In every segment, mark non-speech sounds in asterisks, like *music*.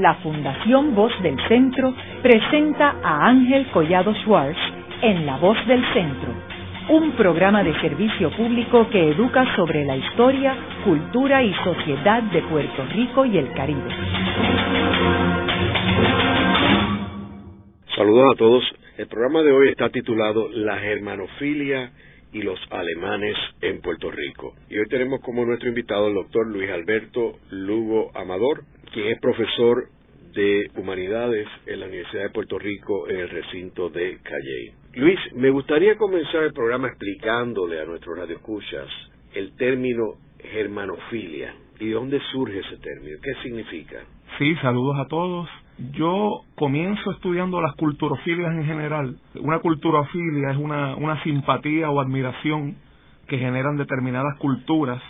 la Fundación Voz del Centro presenta a Ángel Collado Schwartz en La Voz del Centro, un programa de servicio público que educa sobre la historia, cultura y sociedad de Puerto Rico y el Caribe. Saludos a todos. El programa de hoy está titulado La germanofilia y los alemanes en Puerto Rico. Y hoy tenemos como nuestro invitado el doctor Luis Alberto Lugo Amador, quien es profesor de Humanidades en la Universidad de Puerto Rico en el recinto de Calley. Luis, me gustaría comenzar el programa explicándole a nuestros radioescuchas el término germanofilia y de dónde surge ese término, qué significa. Sí, saludos a todos. Yo comienzo estudiando las culturofilias en general. Una culturofilia es una, una simpatía o admiración que generan determinadas culturas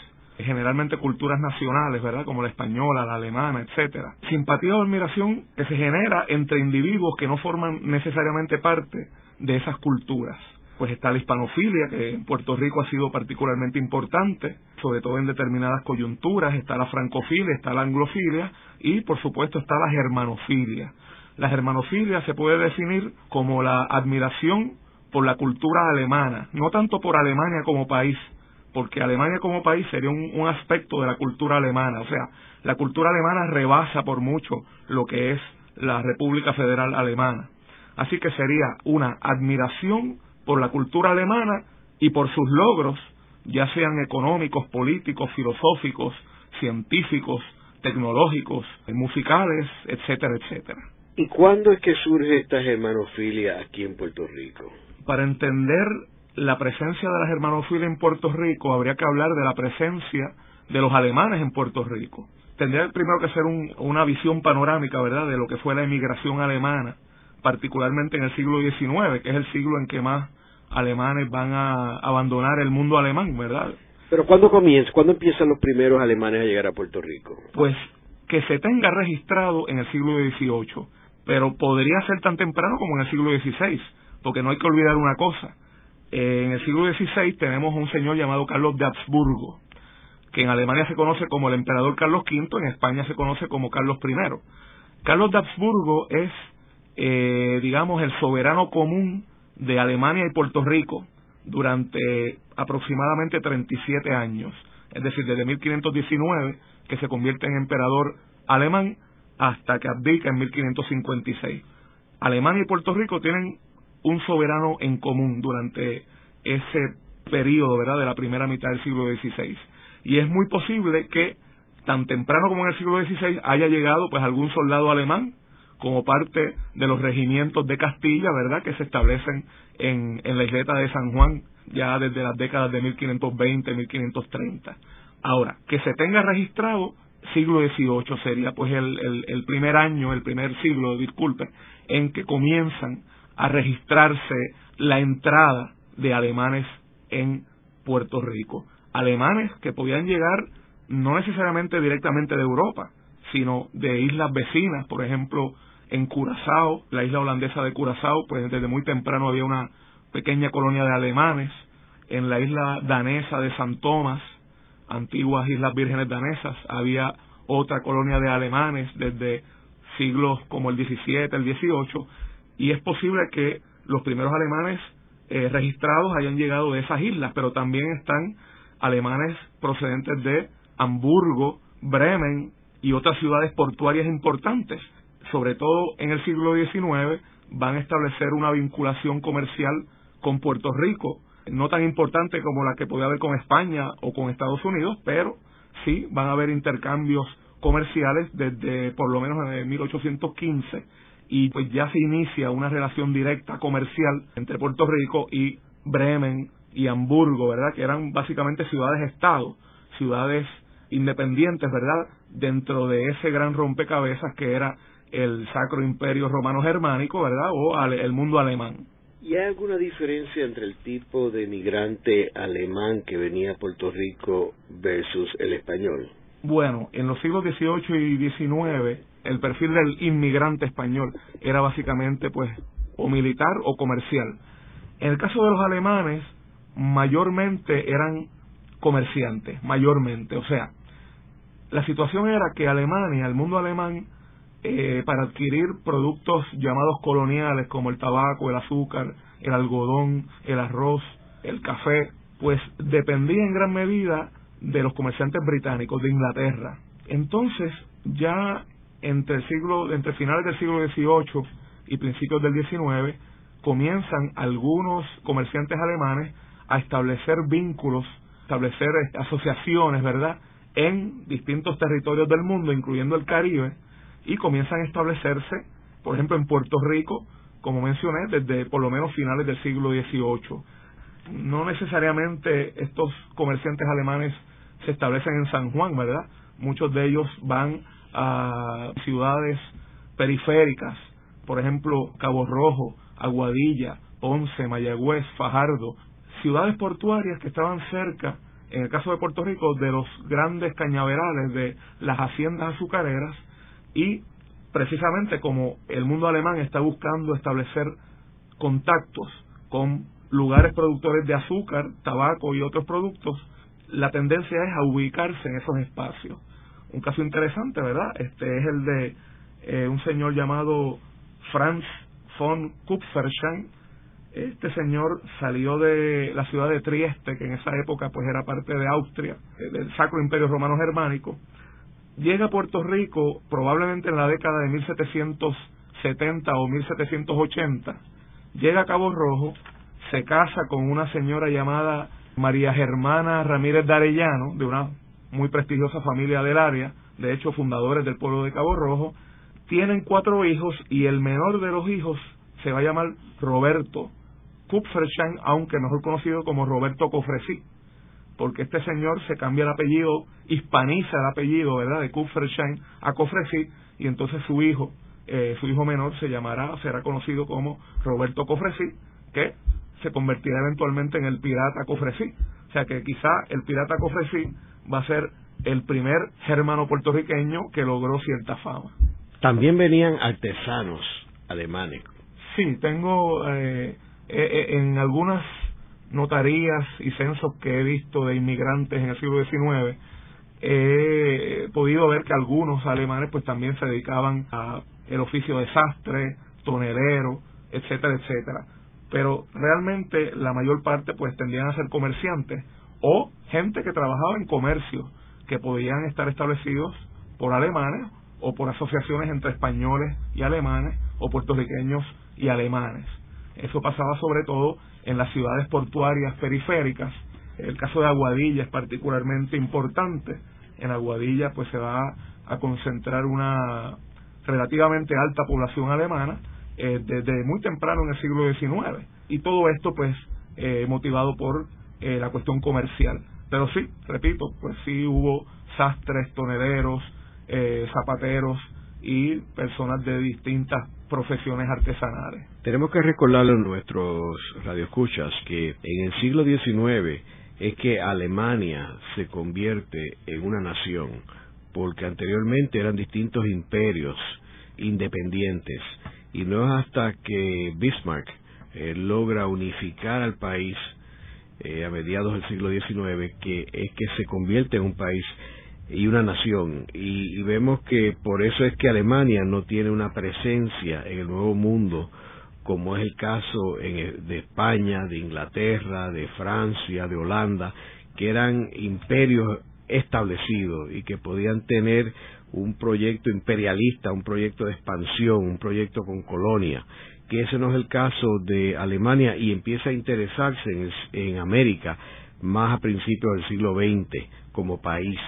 generalmente culturas nacionales, ¿verdad? Como la española, la alemana, etcétera. Simpatía o admiración que se genera entre individuos que no forman necesariamente parte de esas culturas. Pues está la hispanofilia, que en Puerto Rico ha sido particularmente importante, sobre todo en determinadas coyunturas, está la francofilia, está la anglofilia y por supuesto está la germanofilia. La germanofilia se puede definir como la admiración por la cultura alemana, no tanto por Alemania como país, porque Alemania como país sería un, aspecto de la cultura alemana, o sea, la cultura alemana rebasa por mucho lo que es la República Federal Alemana. Así que sería una admiración por la cultura alemana y por sus logros, ya sean económicos, políticos, filosóficos, científicos, tecnológicos, musicales, etcétera, etcétera. ¿Y cuándo es que surge esta germanofilia aquí en Puerto Rico? Para entender la presencia de la germanofilia en Puerto Rico, habría que hablar de la presencia de los alemanes en Puerto Rico. Tendría primero que ser una visión panorámica, ¿verdad?, de lo que fue la emigración alemana, particularmente en el siglo XIX, que es el siglo en que más alemanes van a abandonar el mundo alemán, ¿verdad? Pero ¿cuándo comienza? ¿Cuándo empiezan los primeros alemanes a llegar a Puerto Rico? Pues que se tenga registrado en el siglo XVIII, pero podría ser tan temprano como en el siglo XVI, porque no hay que olvidar una cosa, eh, en el siglo XVI tenemos un señor llamado Carlos de Habsburgo, que en Alemania se conoce como el emperador Carlos V, en España se conoce como Carlos I. Carlos de Habsburgo es, eh, digamos, el soberano común de Alemania y Puerto Rico durante aproximadamente 37 años, es decir, desde 1519, que se convierte en emperador alemán, hasta que abdica en 1556. Alemania y Puerto Rico tienen un soberano en común durante ese periodo, ¿verdad?, de la primera mitad del siglo XVI. Y es muy posible que tan temprano como en el siglo XVI haya llegado pues algún soldado alemán como parte de los regimientos de Castilla, ¿verdad?, que se establecen en, la isleta de San Juan ya desde las décadas de 1520, 1530. Ahora, que se tenga registrado siglo XVIII sería pues el, el, el primer año, el primer siglo, disculpe, en que comienzan a registrarse la entrada de alemanes en Puerto Rico. Alemanes que podían llegar no necesariamente directamente de Europa, sino de islas vecinas, por ejemplo, en Curazao, la isla holandesa de Curazao, pues desde muy temprano había una pequeña colonia de alemanes, en la isla danesa de San Tomás, antiguas islas vírgenes danesas, había otra colonia de alemanes desde siglos como el 17, el 18, y es posible que los primeros alemanes eh, registrados hayan llegado de esas islas, pero también están alemanes procedentes de Hamburgo, Bremen y otras ciudades portuarias importantes. Sobre todo en el siglo XIX van a establecer una vinculación comercial con Puerto Rico, no tan importante como la que podía haber con España o con Estados Unidos, pero sí van a haber intercambios comerciales desde por lo menos en 1815 y pues ya se inicia una relación directa comercial entre Puerto Rico y Bremen y Hamburgo, ¿verdad? Que eran básicamente ciudades-estado, ciudades independientes, ¿verdad? Dentro de ese gran rompecabezas que era el Sacro Imperio Romano Germánico, ¿verdad? O el mundo alemán. ¿Y hay alguna diferencia entre el tipo de migrante alemán que venía a Puerto Rico versus el español? Bueno, en los siglos XVIII y XIX el perfil del inmigrante español era básicamente pues o militar o comercial. En el caso de los alemanes, mayormente eran comerciantes, mayormente. O sea, la situación era que Alemania, el mundo alemán, eh, para adquirir productos llamados coloniales como el tabaco, el azúcar, el algodón, el arroz, el café, pues dependía en gran medida de los comerciantes británicos de Inglaterra. Entonces, ya entre el siglo, entre finales del siglo XVIII y principios del XIX, comienzan algunos comerciantes alemanes a establecer vínculos, establecer asociaciones, ¿verdad?, en distintos territorios del mundo, incluyendo el Caribe, y comienzan a establecerse, por ejemplo, en Puerto Rico, como mencioné, desde por lo menos finales del siglo XVIII. No necesariamente estos comerciantes alemanes se establecen en San Juan, ¿verdad? Muchos de ellos van a ciudades periféricas, por ejemplo, Cabo Rojo, Aguadilla, Ponce, Mayagüez, Fajardo, ciudades portuarias que estaban cerca, en el caso de Puerto Rico, de los grandes cañaverales de las haciendas azucareras y precisamente como el mundo alemán está buscando establecer contactos con lugares productores de azúcar, tabaco y otros productos, la tendencia es a ubicarse en esos espacios. Un caso interesante, ¿verdad? Este es el de eh, un señor llamado Franz von Kupferschein. Este señor salió de la ciudad de Trieste, que en esa época pues era parte de Austria, eh, del Sacro Imperio Romano Germánico, llega a Puerto Rico probablemente en la década de 1770 o 1780, llega a Cabo Rojo, se casa con una señora llamada María Germana Ramírez de Arellano, de una muy prestigiosa familia del área, de hecho fundadores del pueblo de Cabo Rojo, tienen cuatro hijos y el menor de los hijos se va a llamar Roberto Kupferschein, aunque mejor conocido como Roberto Cofresí porque este señor se cambia el apellido, hispaniza el apellido, ¿verdad?, de Kupferschein a Cofresí, y entonces su hijo, eh, su hijo menor se llamará, será conocido como Roberto Cofresí, que se convertirá eventualmente en el pirata Cofresí. O sea que quizá el pirata Cofresí va a ser el primer germano puertorriqueño que logró cierta fama. También venían artesanos alemanes. Sí, tengo eh, eh, en algunas notarías y censos que he visto de inmigrantes en el siglo XIX, he podido ver que algunos alemanes pues también se dedicaban a el oficio de sastre, tonelero, etcétera, etcétera. Pero realmente la mayor parte pues tendían a ser comerciantes o gente que trabajaba en comercio, que podían estar establecidos por alemanes o por asociaciones entre españoles y alemanes o puertorriqueños y alemanes. Eso pasaba sobre todo en las ciudades portuarias periféricas. El caso de Aguadilla es particularmente importante. En Aguadilla pues se va a concentrar una relativamente alta población alemana eh, desde muy temprano en el siglo XIX. Y todo esto pues eh, motivado por eh, la cuestión comercial. Pero sí, repito, pues sí hubo sastres, tonederos, zapateros y personas de distintas profesiones artesanales. Tenemos que recordarle a nuestros radioescuchas que en el siglo XIX es que Alemania se convierte en una nación, porque anteriormente eran distintos imperios independientes, y no es hasta que Bismarck eh, logra unificar al país eh, a mediados del siglo XIX que es que se convierte en un país y una nación. Y, vemos que por eso es que Alemania no tiene una presencia en el nuevo mundo, como es el caso de España, de Inglaterra, de Francia, de Holanda, que eran imperios establecidos y que podían tener un proyecto imperialista, un proyecto de expansión, un proyecto con colonia, que ese no es el caso de Alemania y empieza a interesarse en, América más a principios del siglo XX como país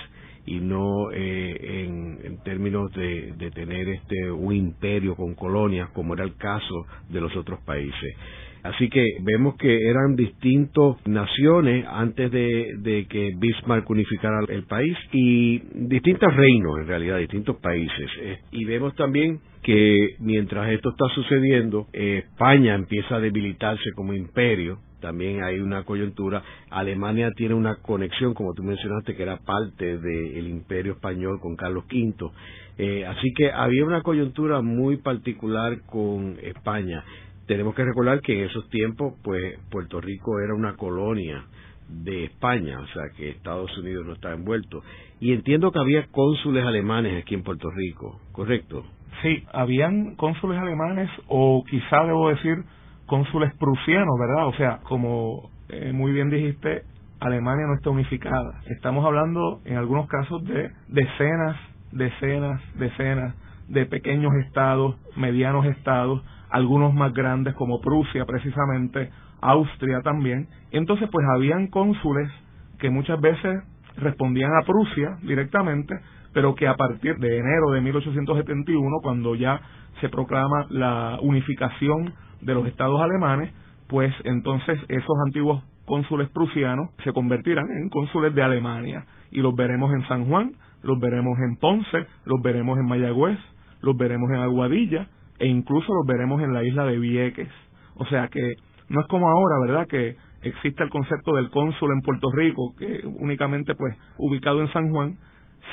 y no eh, en, términos de, tener este un imperio con colonias como era el caso de los otros países. Así que vemos que eran distintas naciones antes de, que Bismarck unificara el país y distintos reinos en realidad, distintos países. Eh, y vemos también que mientras esto está sucediendo, eh, España empieza a debilitarse como imperio también hay una coyuntura. Alemania tiene una conexión, como tú mencionaste, que era parte del imperio español con Carlos V. Eh, así que había una coyuntura muy particular con España. Tenemos que recordar que en esos tiempos, pues Puerto Rico era una colonia de España, o sea que Estados Unidos no estaba envuelto. Y entiendo que había cónsules alemanes aquí en Puerto Rico, ¿correcto? Sí, habían cónsules alemanes o quizá debo decir cónsules prusianos, ¿verdad? O sea, como eh, muy bien dijiste, Alemania no está unificada. Estamos hablando en algunos casos de decenas, decenas, decenas de pequeños estados, medianos estados, algunos más grandes como Prusia precisamente, Austria también. Entonces pues habían cónsules que muchas veces respondían a Prusia directamente, pero que a partir de enero de 1871, cuando ya se proclama la unificación de los estados alemanes, pues entonces esos antiguos cónsules prusianos se convertirán en cónsules de Alemania y los veremos en San Juan, los veremos en Ponce, los veremos en Mayagüez, los veremos en Aguadilla e incluso los veremos en la isla de Vieques. O sea que no es como ahora, ¿verdad? Que existe el concepto del cónsul en Puerto Rico, que únicamente pues ubicado en San Juan,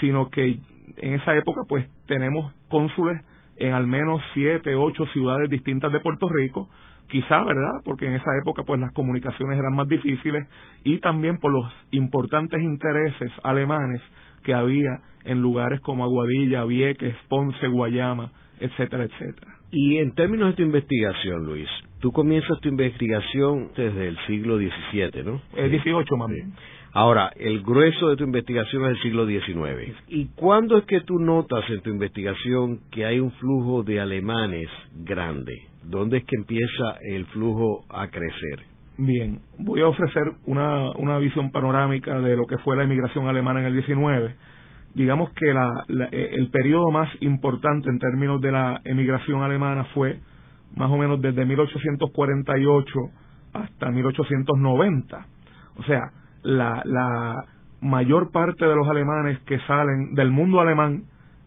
sino que en esa época pues tenemos cónsules en al menos siete, ocho ciudades distintas de Puerto Rico, quizá, ¿verdad? Porque en esa época pues las comunicaciones eran más difíciles y también por los importantes intereses alemanes que había en lugares como Aguadilla, Vieques, Ponce, Guayama, etcétera, etcétera. Y en términos de tu investigación, Luis, tú comienzas tu investigación desde el siglo XVII, ¿no? El XVIII, más bien. Ahora, el grueso de tu investigación es el siglo XIX. ¿Y cuándo es que tú notas en tu investigación que hay un flujo de alemanes grande? ¿Dónde es que empieza el flujo a crecer? Bien, voy a ofrecer una, una visión panorámica de lo que fue la inmigración alemana en el XIX. Digamos que la, el periodo más importante en términos de la emigración alemana fue más o menos desde 1848 hasta 1890. O sea, la, la mayor parte de los alemanes que salen del mundo alemán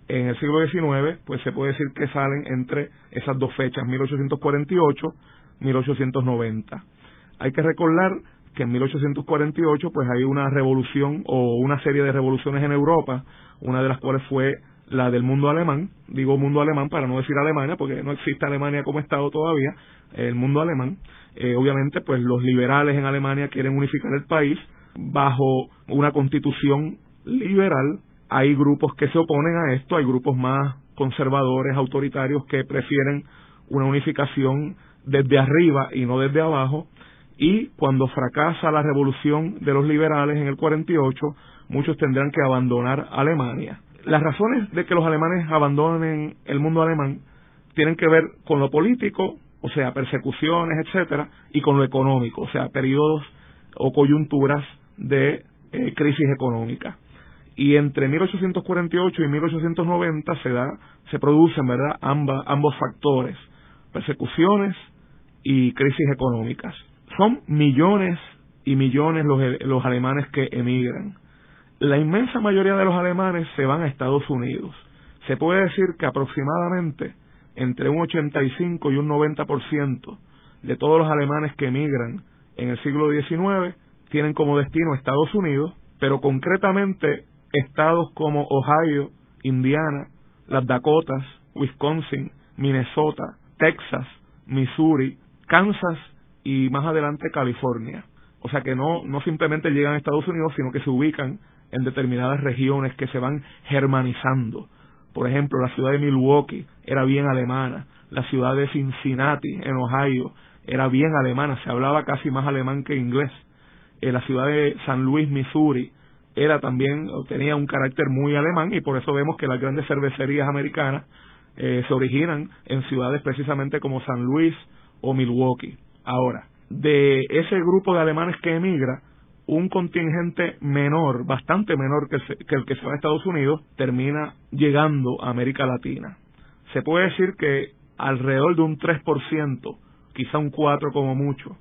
en el siglo XIX, pues se puede decir que salen entre esas dos fechas, 1848, 1890. Hay que recordar que en 1848 pues hay una revolución o una serie de revoluciones en Europa, una de las cuales fue la del mundo alemán, digo mundo alemán para no decir Alemania, porque no existe Alemania como Estado todavía, el mundo alemán. Eh, obviamente, pues los liberales en Alemania quieren unificar el país, bajo una constitución liberal. Hay grupos que se oponen a esto, hay grupos más conservadores, autoritarios, que prefieren una unificación desde arriba y no desde abajo. Y cuando fracasa la revolución de los liberales en el 48, muchos tendrán que abandonar Alemania. Las razones de que los alemanes abandonen el mundo alemán tienen que ver con lo político, o sea, persecuciones, etcétera, y con lo económico, o sea, periodos o coyunturas de eh, crisis económica. Y entre 1848 y 1890 se da, se producen, ¿verdad?, ambos factores, persecuciones y crisis económicas. Son millones y millones los, los alemanes que emigran. La inmensa mayoría de los alemanes se van a Estados Unidos. Se puede decir que aproximadamente entre un 85 y un 90% de todos los alemanes que emigran en el siglo XIX tienen como destino Estados Unidos, pero concretamente estados como Ohio, Indiana, las Dakotas, Wisconsin, Minnesota, Texas, Missouri, Kansas y más adelante California. O sea que no, no simplemente llegan a Estados Unidos, sino que se ubican en determinadas regiones que se van germanizando. Por ejemplo, la ciudad de Milwaukee era bien alemana, la ciudad de Cincinnati, en Ohio, era bien alemana, se hablaba casi más alemán que inglés la ciudad de San Luis, Missouri, era también, tenía un carácter muy alemán y por eso vemos que las grandes cervecerías americanas eh, se originan en ciudades precisamente como San Luis o Milwaukee. Ahora, de ese grupo de alemanes que emigra, un contingente menor, bastante menor que, que el que se va a Estados Unidos, termina llegando a América Latina. Se puede decir que alrededor de un 3%, quizá un 4% como mucho,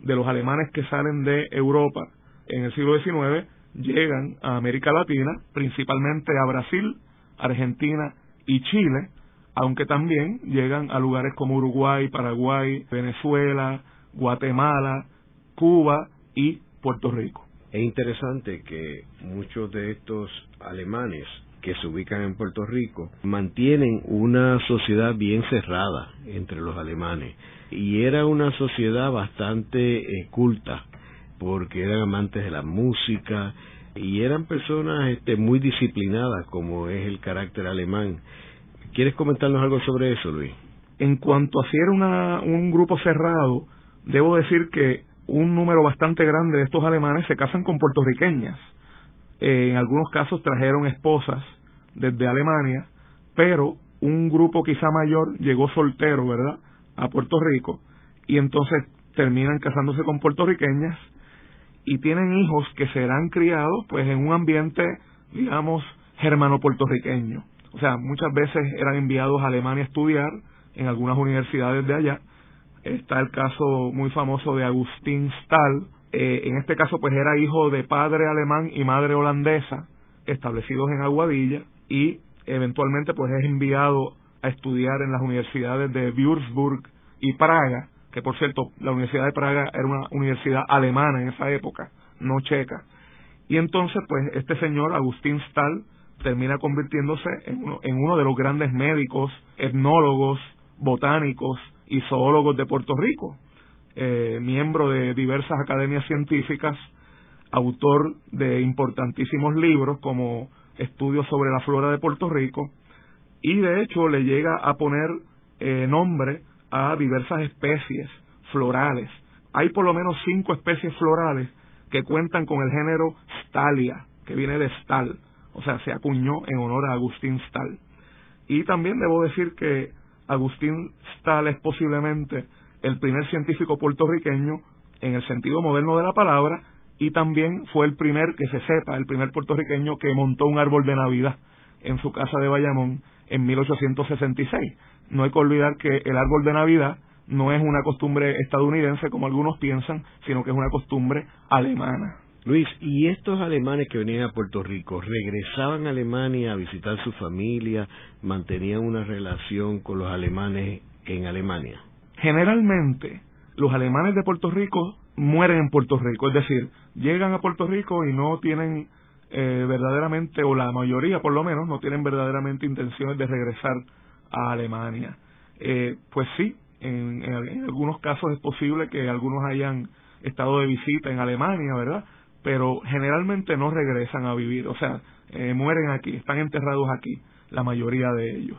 de los alemanes que salen de Europa en el siglo XIX llegan a América Latina, principalmente a Brasil, Argentina y Chile, aunque también llegan a lugares como Uruguay, Paraguay, Venezuela, Guatemala, Cuba y Puerto Rico. Es interesante que muchos de estos alemanes que se ubican en Puerto Rico mantienen una sociedad bien cerrada entre los alemanes y era una sociedad bastante eh, culta porque eran amantes de la música y eran personas este, muy disciplinadas como es el carácter alemán ¿Quieres comentarnos algo sobre eso, Luis? En cuanto a si era una, un grupo cerrado, debo decir que un número bastante grande de estos alemanes se casan con puertorriqueñas. Eh, en algunos casos trajeron esposas desde Alemania, pero un grupo quizá mayor llegó soltero, ¿verdad?, a Puerto Rico y entonces terminan casándose con puertorriqueñas y tienen hijos que serán criados pues en un ambiente, digamos, germano puertorriqueño. O sea, muchas veces eran enviados a Alemania a estudiar en algunas universidades de allá. Está el caso muy famoso de Agustín Stahl. Eh, en este caso, pues era hijo de padre alemán y madre holandesa, establecidos en Aguadilla, y eventualmente pues es enviado a estudiar en las universidades de Würzburg y Praga, que por cierto, la Universidad de Praga era una universidad alemana en esa época, no checa. Y entonces, pues, este señor, Agustín Stahl, termina convirtiéndose en uno, de los grandes médicos, etnólogos, botánicos y zoólogos de Puerto Rico, eh, miembro de diversas academias científicas, autor de importantísimos libros como Estudios sobre la flora de Puerto Rico, y de hecho le llega a poner eh, nombre a diversas especies florales. Hay por lo menos cinco especies florales que cuentan con el género Stalia, que viene de Stahl, o sea, se acuñó en honor a Agustín Stahl. Y también debo decir que Agustín Stahl es posiblemente el primer científico puertorriqueño en el sentido moderno de la palabra y también fue el primer, que se sepa, el primer puertorriqueño que montó un árbol de Navidad en su casa de Bayamón en 1866. No hay que olvidar que el árbol de Navidad no es una costumbre estadounidense como algunos piensan, sino que es una costumbre alemana. Luis, ¿y estos alemanes que venían a Puerto Rico regresaban a Alemania a visitar su familia, mantenían una relación con los alemanes en Alemania? Generalmente, los alemanes de Puerto Rico mueren en Puerto Rico, es decir, llegan a Puerto Rico y no tienen eh, verdaderamente, o la mayoría por lo menos, no tienen verdaderamente intenciones de regresar a Alemania. Eh, pues sí, en, algunos casos es posible que algunos hayan estado de visita en Alemania, ¿verdad? Pero generalmente no regresan a vivir, o sea, eh, mueren aquí, están enterrados aquí, la mayoría de ellos.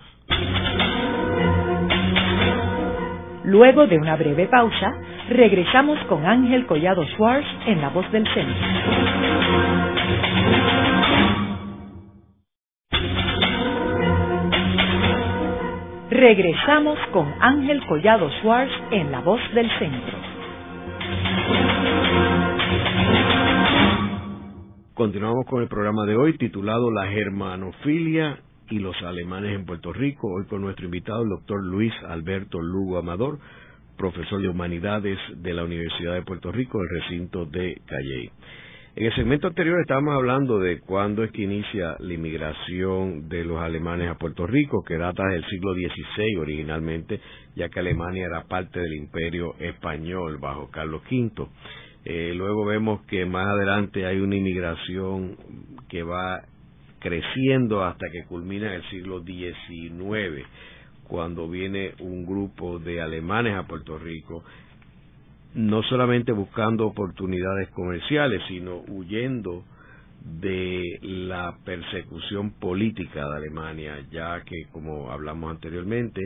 Luego de una breve pausa, regresamos con Ángel Collado Schwartz en La Voz del Centro. Regresamos con Ángel Collado Schwartz en La Voz del Centro. Continuamos con el programa de hoy titulado La germanofilia y los alemanes en Puerto Rico. Hoy con nuestro invitado, el doctor Luis Alberto Lugo Amador, profesor de Humanidades de la Universidad de Puerto Rico, el recinto de Calley. En el segmento anterior estábamos hablando de cuándo es que inicia la inmigración de los alemanes a Puerto Rico, que data del siglo XVI originalmente, ya que Alemania era parte del imperio español bajo Carlos V. Eh, luego vemos que más adelante hay una inmigración que va creciendo hasta que culmina en el siglo XIX, cuando viene un grupo de alemanes a Puerto Rico no solamente buscando oportunidades comerciales, sino huyendo de la persecución política de Alemania, ya que, como hablamos anteriormente,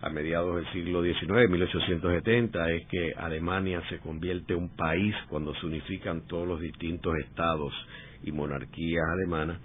a mediados del siglo XIX, 1870, es que Alemania se convierte en un país cuando se unifican todos los distintos estados y monarquías alemanas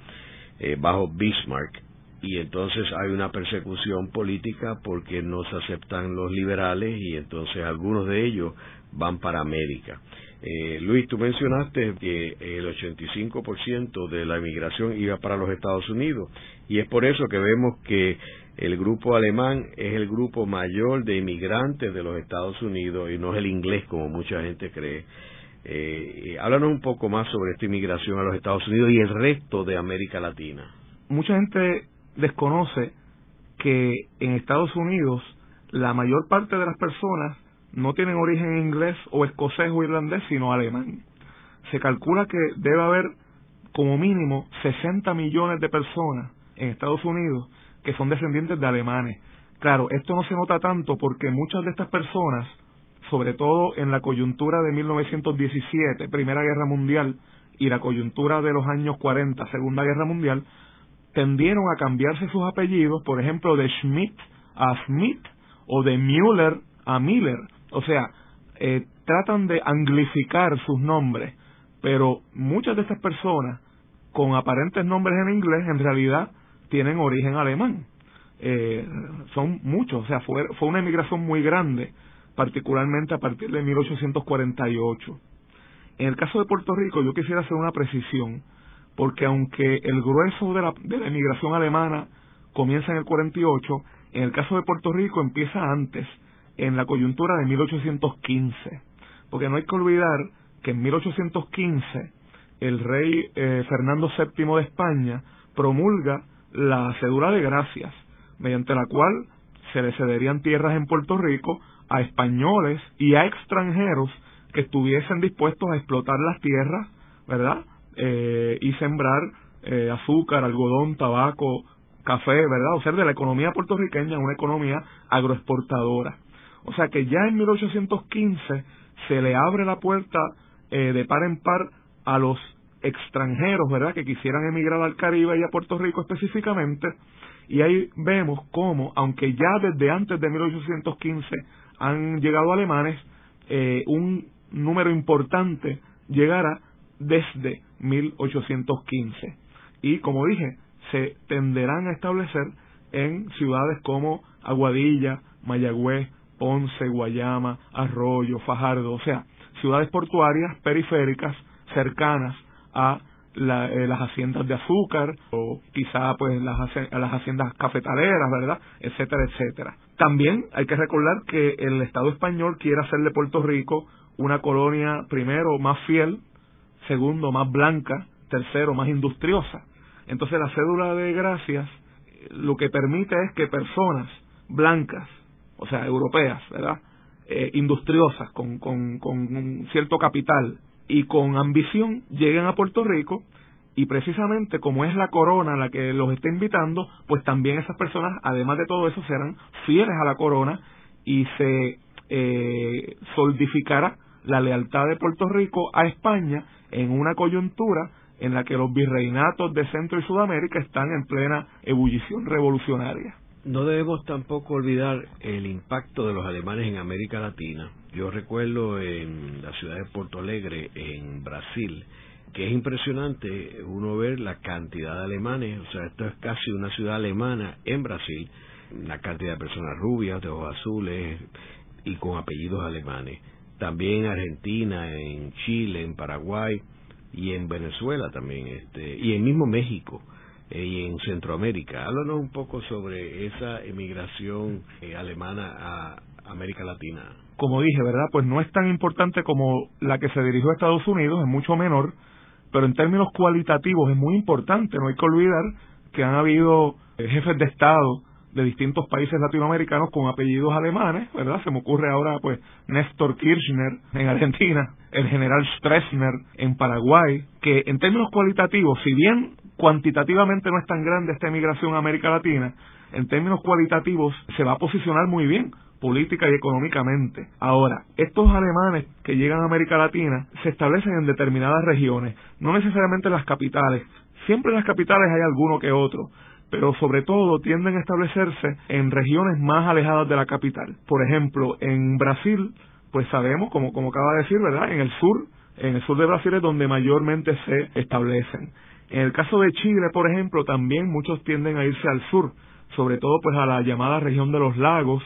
eh, bajo Bismarck. Y entonces hay una persecución política porque no se aceptan los liberales y entonces algunos de ellos van para América. Eh, Luis, tú mencionaste que el 85% de la inmigración iba para los Estados Unidos y es por eso que vemos que el grupo alemán es el grupo mayor de inmigrantes de los Estados Unidos y no es el inglés como mucha gente cree. Eh, háblanos un poco más sobre esta inmigración a los Estados Unidos y el resto de América Latina. Mucha gente desconoce que en Estados Unidos la mayor parte de las personas no tienen origen inglés o escocés o irlandés, sino alemán. Se calcula que debe haber como mínimo 60 millones de personas en Estados Unidos que son descendientes de alemanes. Claro, esto no se nota tanto porque muchas de estas personas, sobre todo en la coyuntura de 1917, Primera Guerra Mundial, y la coyuntura de los años 40, Segunda Guerra Mundial, tendieron a cambiarse sus apellidos, por ejemplo, de Schmidt a Smith o de Müller a Miller. O sea, eh, tratan de anglificar sus nombres, pero muchas de estas personas con aparentes nombres en inglés en realidad tienen origen alemán. Eh, son muchos, o sea, fue, fue una emigración muy grande, particularmente a partir de 1848. En el caso de Puerto Rico, yo quisiera hacer una precisión, porque aunque el grueso de la, de la emigración alemana comienza en el 48, en el caso de Puerto Rico empieza antes, en la coyuntura de 1815, porque no hay que olvidar que en 1815 el rey eh, Fernando VII de España promulga la cédula de gracias, mediante la cual se le cederían tierras en Puerto Rico a españoles y a extranjeros que estuviesen dispuestos a explotar las tierras, ¿verdad? Eh, y sembrar eh, azúcar, algodón, tabaco, café, ¿verdad? O sea, de la economía puertorriqueña una economía agroexportadora. O sea que ya en 1815 se le abre la puerta eh, de par en par a los extranjeros, ¿verdad?, que quisieran emigrar al Caribe y a Puerto Rico específicamente, y ahí vemos cómo, aunque ya desde antes de 1815 han llegado alemanes, eh, un número importante llegará desde 1815. Y como dije, se tenderán a establecer en ciudades como Aguadilla, Mayagüez, Ponce, Guayama, Arroyo, Fajardo, o sea, ciudades portuarias periféricas cercanas a eh, las haciendas de azúcar o quizá pues las, las haciendas cafetaleras, ¿verdad? Etcétera, etcétera. También hay que recordar que el Estado español quiere hacer de Puerto Rico una colonia, primero, más fiel, segundo, más blanca, tercero, más industriosa. Entonces la cédula de gracias lo que permite es que personas blancas, o sea, europeas, ¿verdad? Eh, industriosas, con, con, con cierto capital y con ambición, lleguen a Puerto Rico y precisamente como es la corona la que los está invitando, pues también esas personas, además de todo eso, serán fieles a la corona y se eh, solidificará la lealtad de Puerto Rico a España en una coyuntura en la que los virreinatos de Centro y Sudamérica están en plena ebullición revolucionaria. No debemos tampoco olvidar el impacto de los alemanes en América Latina. Yo recuerdo en la ciudad de Porto Alegre, en Brasil, que es impresionante uno ver la cantidad de alemanes, o sea, esto es casi una ciudad alemana en Brasil, una cantidad de personas rubias, de ojos azules y con apellidos alemanes. También en Argentina, en Chile, en Paraguay, y en Venezuela también, este, y en mismo México y en Centroamérica. Háblanos un poco sobre esa emigración eh, alemana a América Latina. Como dije, ¿verdad? Pues no es tan importante como la que se dirigió a Estados Unidos, es mucho menor, pero en términos cualitativos es muy importante. No hay que olvidar que han habido eh, jefes de Estado de distintos países latinoamericanos con apellidos alemanes, ¿verdad? Se me ocurre ahora, pues, Néstor Kirchner en Argentina, el general Stroessner en Paraguay, que en términos cualitativos, si bien cuantitativamente no es tan grande esta emigración a América Latina, en términos cualitativos se va a posicionar muy bien política y económicamente. Ahora, estos alemanes que llegan a América Latina se establecen en determinadas regiones, no necesariamente en las capitales. Siempre en las capitales hay alguno que otro, pero sobre todo tienden a establecerse en regiones más alejadas de la capital. Por ejemplo, en Brasil, pues sabemos, como, como acaba de decir, ¿verdad? En el sur, en el sur de Brasil es donde mayormente se establecen. En el caso de Chile, por ejemplo, también muchos tienden a irse al sur, sobre todo pues a la llamada región de los lagos,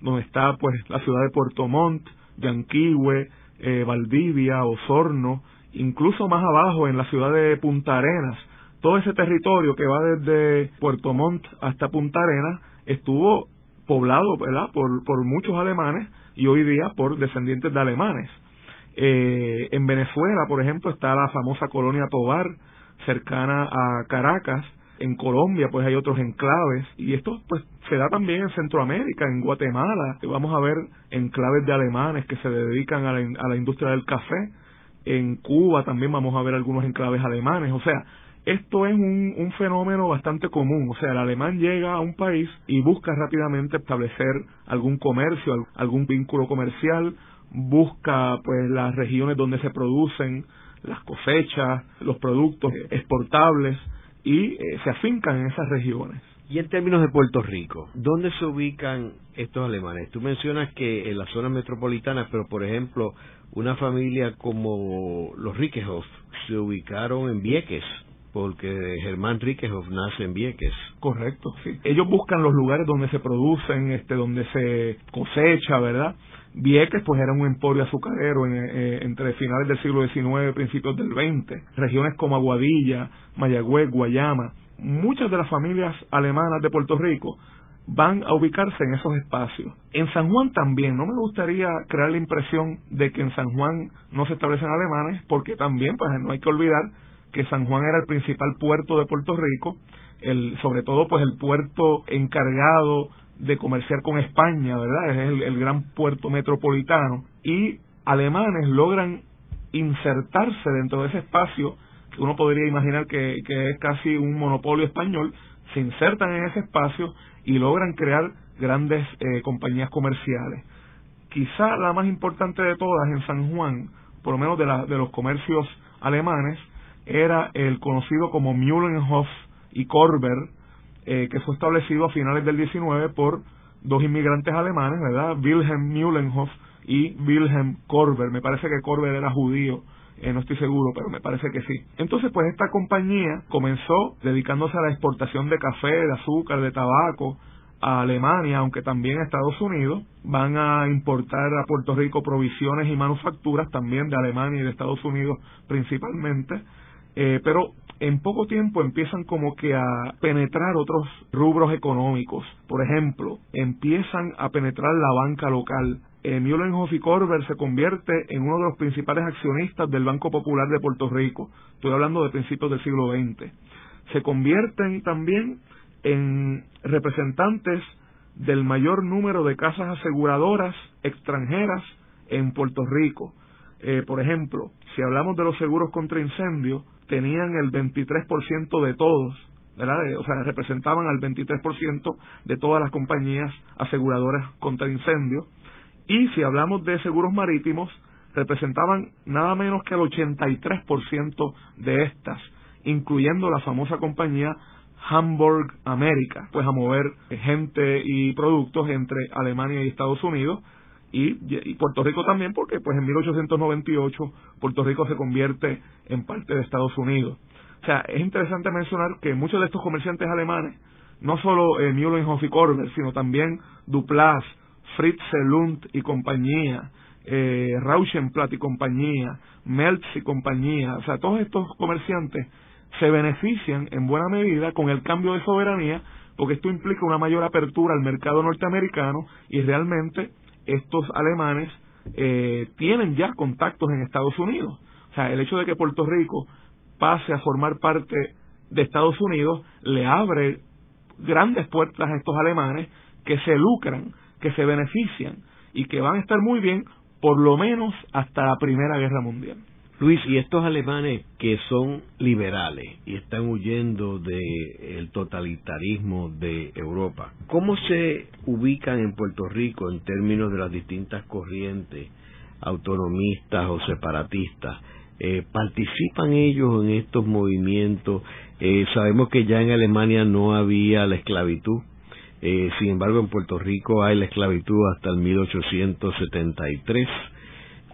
donde está pues la ciudad de Puerto Montt, Yanquihue, eh, Valdivia, Osorno, incluso más abajo en la ciudad de Punta Arenas, todo ese territorio que va desde Puerto Montt hasta Punta Arenas estuvo poblado ¿verdad? Por, por muchos alemanes y hoy día por descendientes de alemanes. Eh, en Venezuela, por ejemplo, está la famosa colonia Tobar, cercana a Caracas. En Colombia, pues hay otros enclaves. Y esto, pues, se da también en Centroamérica, en Guatemala. Vamos a ver enclaves de alemanes que se dedican a la, a la industria del café. En Cuba también vamos a ver algunos enclaves alemanes. O sea, esto es un, un, fenómeno bastante común, o sea, el alemán llega a un país y busca rápidamente establecer algún comercio, algún vínculo comercial, busca pues las regiones donde se producen las cosechas, los productos exportables y eh, se afincan en esas regiones. Y en términos de Puerto Rico, ¿dónde se ubican estos alemanes? Tú mencionas que en la zona metropolitana, pero por ejemplo, una familia como los Riquehoff se ubicaron en Vieques, porque Germán Riquehoff nace en Vieques. Correcto, sí. Ellos buscan los lugares donde se producen, este, donde se cosecha, ¿verdad? Vieques pues era un emporio azucarero eh, entre finales del siglo XIX principios del XX. Regiones como Aguadilla, Mayagüez, Guayama muchas de las familias alemanas de Puerto Rico van a ubicarse en esos espacios. En San Juan también, no me gustaría crear la impresión de que en San Juan no se establecen alemanes, porque también pues no hay que olvidar que San Juan era el principal puerto de Puerto Rico, el, sobre todo pues el puerto encargado de comerciar con España, ¿verdad? Es el, gran puerto metropolitano y alemanes logran insertarse dentro de ese espacio uno podría imaginar que, es casi un monopolio español, se insertan en ese espacio y logran crear grandes eh, compañías comerciales. Quizá la más importante de todas en San Juan, por lo menos de, la, de los comercios alemanes, era el conocido como Mühlenhof y Korber, eh, que fue establecido a finales del 19 por dos inmigrantes alemanes, ¿verdad? Wilhelm Mühlenhof y Wilhelm Korber. Me parece que Korber era judío eh, no estoy seguro, pero me parece que sí. Entonces, pues esta compañía comenzó dedicándose a la exportación de café, de azúcar, de tabaco a Alemania, aunque también a Estados Unidos. Van a importar a Puerto Rico provisiones y manufacturas también de Alemania y de Estados Unidos principalmente. Eh, pero en poco tiempo empiezan como que a penetrar otros rubros económicos. Por ejemplo, empiezan a penetrar la banca local eh, Mühlenhoff y Corber se convierte en uno de los principales accionistas del Banco Popular de Puerto Rico. Estoy hablando de principios del siglo XX. Se convierten también en representantes del mayor número de casas aseguradoras extranjeras en Puerto Rico. Eh, por ejemplo, si hablamos de los seguros contra incendio, tenían el 23% de todos, ¿verdad? O sea, representaban al 23% de todas las compañías aseguradoras contra incendio y si hablamos de seguros marítimos, representaban nada menos que el 83% de estas, incluyendo la famosa compañía Hamburg America, pues a mover gente y productos entre Alemania y Estados Unidos y, Puerto Rico también, porque pues en 1898 Puerto Rico se convierte en parte de Estados Unidos. O sea, es interesante mencionar que muchos de estos comerciantes alemanes, no solo eh, Mühlenhoff y Korber, sino también Duplas, Fritz Lund y compañía, eh, Rauschenplatt y compañía, Meltz y compañía, o sea, todos estos comerciantes se benefician en buena medida con el cambio de soberanía, porque esto implica una mayor apertura al mercado norteamericano y realmente estos alemanes eh, tienen ya contactos en Estados Unidos. O sea, el hecho de que Puerto Rico pase a formar parte de Estados Unidos le abre grandes puertas a estos alemanes que se lucran que se benefician y que van a estar muy bien por lo menos hasta la Primera Guerra Mundial. Luis, y estos alemanes que son liberales y están huyendo del totalitarismo de Europa, ¿cómo se ubican en Puerto Rico en términos de las distintas corrientes autonomistas o separatistas? Eh, ¿Participan ellos en estos movimientos? Eh, sabemos que ya en Alemania no había la esclavitud, eh, sin embargo, en Puerto Rico hay la esclavitud hasta el 1873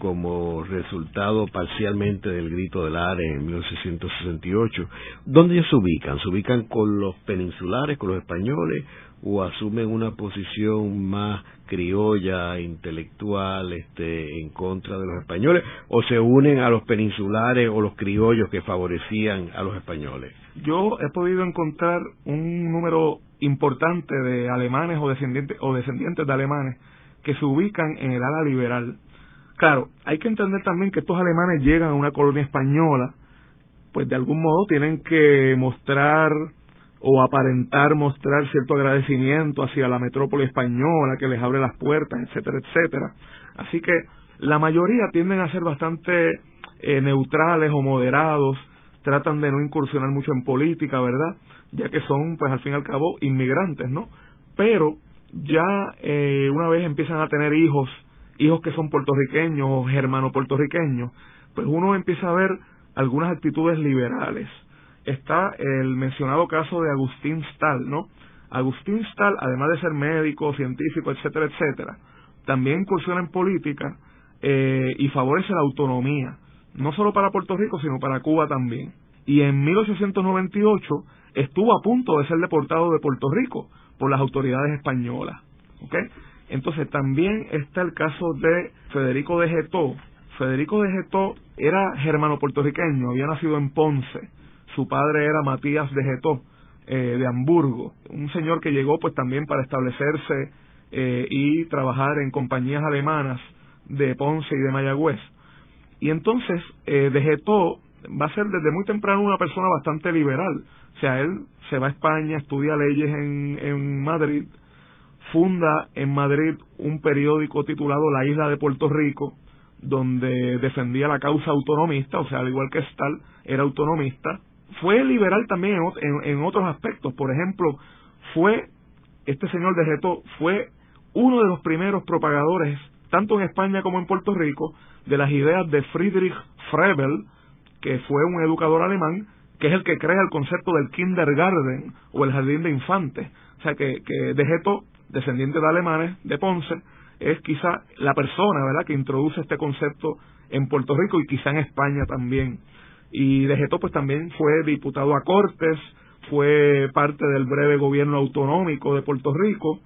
como resultado parcialmente del grito del ARE en 1868. ¿Dónde ellos se ubican? ¿Se ubican con los peninsulares, con los españoles, o asumen una posición más criolla, intelectual, este, en contra de los españoles, o se unen a los peninsulares o los criollos que favorecían a los españoles? Yo he podido encontrar un número importante de alemanes o descendientes, o descendientes de alemanes que se ubican en el ala liberal. Claro, hay que entender también que estos alemanes llegan a una colonia española, pues de algún modo tienen que mostrar o aparentar mostrar cierto agradecimiento hacia la metrópoli española que les abre las puertas, etcétera, etcétera. Así que la mayoría tienden a ser bastante eh, neutrales o moderados, tratan de no incursionar mucho en política, ¿verdad? Ya que son, pues al fin y al cabo, inmigrantes, ¿no? Pero ya eh, una vez empiezan a tener hijos, hijos que son puertorriqueños o germano puertorriqueños, pues uno empieza a ver algunas actitudes liberales está el mencionado caso de Agustín Stahl, ¿no? Agustín Stahl, además de ser médico, científico, etcétera, etcétera, también incursiona en política eh, y favorece la autonomía, no solo para Puerto Rico, sino para Cuba también. Y en 1898 estuvo a punto de ser deportado de Puerto Rico por las autoridades españolas. ¿okay? Entonces también está el caso de Federico de Getó. Federico de Getó era germano puertorriqueño, había nacido en Ponce. Su padre era Matías de Getó, eh, de Hamburgo, un señor que llegó pues también para establecerse eh, y trabajar en compañías alemanas de Ponce y de Mayagüez. Y entonces eh, de Getó va a ser desde muy temprano una persona bastante liberal. O sea, él se va a España, estudia leyes en, en Madrid, funda en Madrid un periódico titulado La Isla de Puerto Rico, donde defendía la causa autonomista, o sea, al igual que Stahl, era autonomista. Fue liberal también en, otros aspectos. Por ejemplo, fue, este señor de Reto fue uno de los primeros propagadores, tanto en España como en Puerto Rico, de las ideas de Friedrich Frebel, que fue un educador alemán, que es el que crea el concepto del kindergarten o el jardín de infantes. O sea, que, que de Geto, descendiente de alemanes, de Ponce, es quizá la persona, ¿verdad?, que introduce este concepto en Puerto Rico y quizá en España también. Y de Geto, pues también fue diputado a Cortes, fue parte del breve gobierno autonómico de Puerto Rico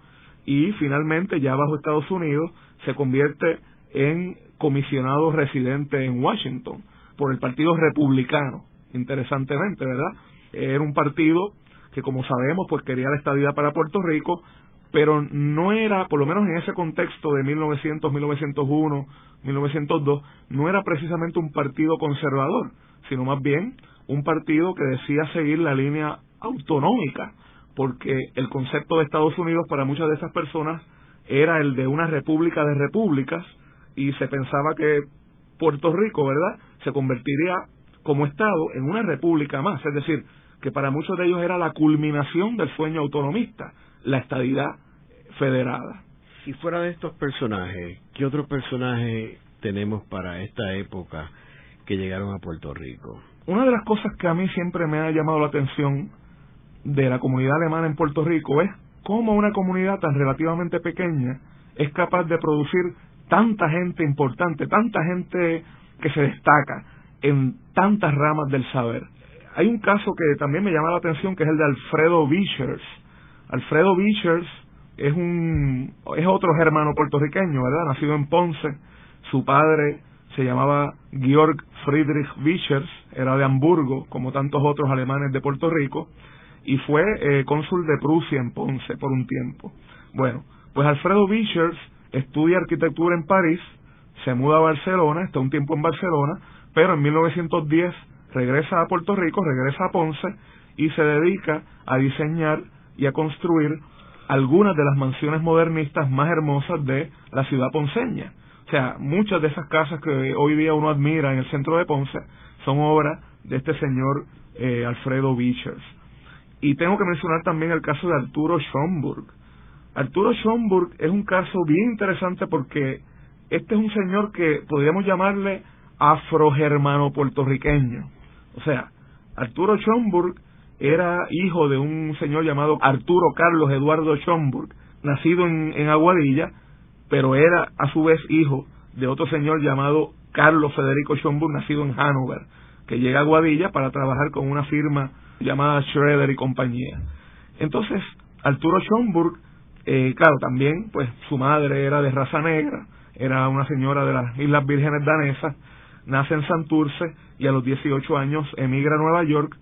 y finalmente, ya bajo Estados Unidos, se convierte en comisionado residente en Washington por el Partido Republicano, interesantemente, ¿verdad? Era un partido que, como sabemos, pues quería la estabilidad para Puerto Rico, pero no era, por lo menos en ese contexto de 1900, 1901, 1902, no era precisamente un partido conservador, sino más bien un partido que decía seguir la línea autonómica, porque el concepto de Estados Unidos para muchas de esas personas era el de una república de repúblicas y se pensaba que Puerto Rico, ¿verdad?, se convertiría como Estado en una república más, es decir, que para muchos de ellos era la culminación del sueño autonomista, la estadidad federada. Y fuera de estos personajes, ¿qué otros personajes tenemos para esta época que llegaron a Puerto Rico? Una de las cosas que a mí siempre me ha llamado la atención de la comunidad alemana en Puerto Rico es cómo una comunidad tan relativamente pequeña es capaz de producir tanta gente importante, tanta gente que se destaca en tantas ramas del saber. Hay un caso que también me llama la atención que es el de Alfredo Bichers. Alfredo Bichers es un es otro germano puertorriqueño, ¿verdad? Nacido en Ponce. Su padre se llamaba Georg Friedrich Bichers, era de Hamburgo, como tantos otros alemanes de Puerto Rico, y fue eh, cónsul de Prusia en Ponce por un tiempo. Bueno, pues Alfredo Bichers estudia arquitectura en París, se muda a Barcelona, está un tiempo en Barcelona, pero en 1910 regresa a Puerto Rico, regresa a Ponce y se dedica a diseñar y a construir algunas de las mansiones modernistas más hermosas de la ciudad ponceña. O sea, muchas de esas casas que hoy día uno admira en el centro de Ponce son obra de este señor eh, Alfredo Bichers. Y tengo que mencionar también el caso de Arturo Schomburg. Arturo Schomburg es un caso bien interesante porque este es un señor que podríamos llamarle afrogermano puertorriqueño. O sea, Arturo Schomburg era hijo de un señor llamado Arturo Carlos Eduardo Schomburg, nacido en, en Aguadilla, pero era a su vez hijo de otro señor llamado Carlos Federico Schomburg, nacido en Hanover, que llega a Aguadilla para trabajar con una firma llamada Schroeder y compañía. Entonces, Arturo Schomburg eh, claro, también, pues su madre era de raza negra, era una señora de las Islas Vírgenes Danesas, nace en Santurce y a los 18 años emigra a Nueva York,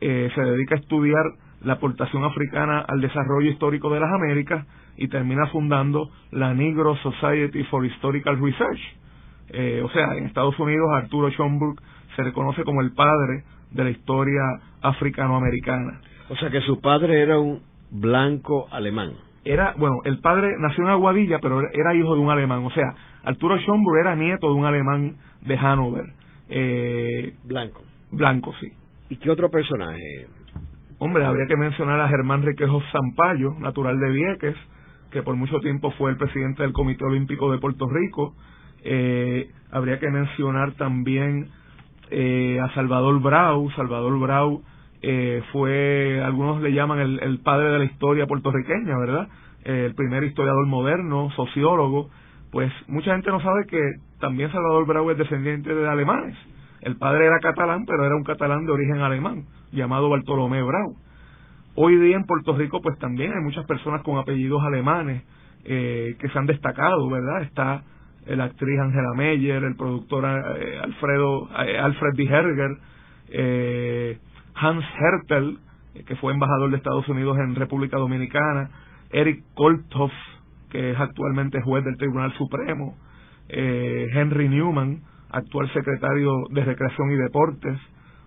eh, se dedica a estudiar la aportación africana al desarrollo histórico de las Américas y termina fundando la Negro Society for Historical Research. Eh, o sea, en Estados Unidos Arturo Schomburg se reconoce como el padre de la historia africanoamericana. O sea que su padre era un blanco alemán era, bueno, el padre nació en Aguadilla, pero era hijo de un alemán. O sea, Arturo Schomburg era nieto de un alemán de Hanover. Eh, blanco. Blanco, sí. ¿Y qué otro personaje? Hombre, habría que mencionar a Germán Requejo Zampayo, natural de Vieques, que por mucho tiempo fue el presidente del Comité Olímpico de Puerto Rico. Eh, habría que mencionar también eh, a Salvador Brau. Salvador Brau eh, fue, algunos le llaman el, padre de la historia puertorriqueña, ¿verdad? Eh, el primer historiador moderno, sociólogo, pues mucha gente no sabe que también Salvador Brau es descendiente de alemanes. El padre era catalán, pero era un catalán de origen alemán, llamado Bartolomé Brau. Hoy día en Puerto Rico, pues también hay muchas personas con apellidos alemanes eh, que se han destacado, ¿verdad? Está la actriz Angela Meyer, el productor eh, Alfredo eh, Alfred D. Herger, eh, Hans Hertel, que fue embajador de Estados Unidos en República Dominicana, Eric Kolthoff, que es actualmente juez del Tribunal Supremo, Henry Newman, actual secretario de Recreación y Deportes,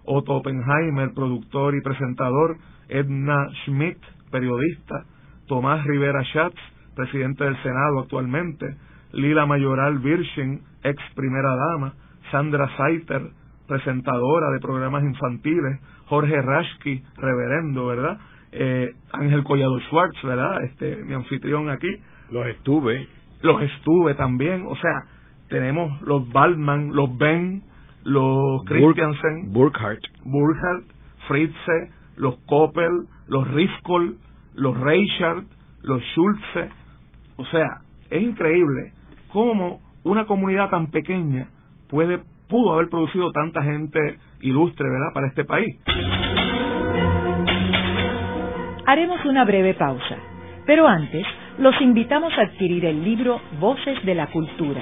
Otto Oppenheimer, productor y presentador, Edna Schmidt, periodista, Tomás Rivera Schatz, presidente del Senado actualmente, Lila Mayoral Virgen, ex primera dama, Sandra Saiter, presentadora de programas infantiles, Jorge Rashki, reverendo, ¿verdad? Eh, Ángel Collado Schwartz, ¿verdad? Este, mi anfitrión aquí. Los estuve. Los estuve también, o sea, tenemos los Baldman, los Ben, los Christiansen, Burkhardt, Burkhardt, Fritze, los Koppel, los Rifkol, los Reichard, los Schulze, o sea, es increíble cómo una comunidad tan pequeña puede pudo haber producido tanta gente ilustre, ¿verdad?, para este país. Haremos una breve pausa, pero antes los invitamos a adquirir el libro Voces de la Cultura,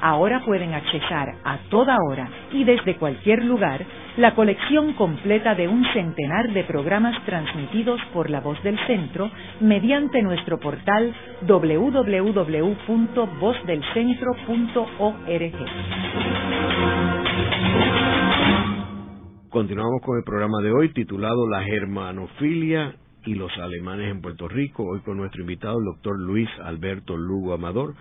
Ahora pueden accesar a toda hora y desde cualquier lugar la colección completa de un centenar de programas transmitidos por La Voz del Centro mediante nuestro portal www.vozdelcentro.org. Continuamos con el programa de hoy titulado La germanofilia y los alemanes en Puerto Rico. Hoy con nuestro invitado, el doctor Luis Alberto Lugo Amador,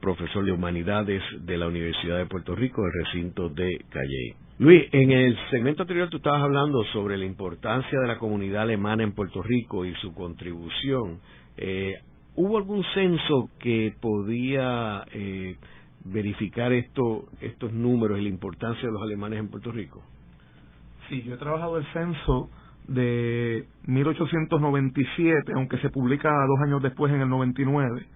profesor de Humanidades de la Universidad de Puerto Rico, del recinto de Calle. Luis, en el segmento anterior tú estabas hablando sobre la importancia de la comunidad alemana en Puerto Rico y su contribución. Eh, ¿Hubo algún censo que podía eh, verificar esto, estos números y la importancia de los alemanes en Puerto Rico? Sí, yo he trabajado el censo de 1897, aunque se publica dos años después en el 99,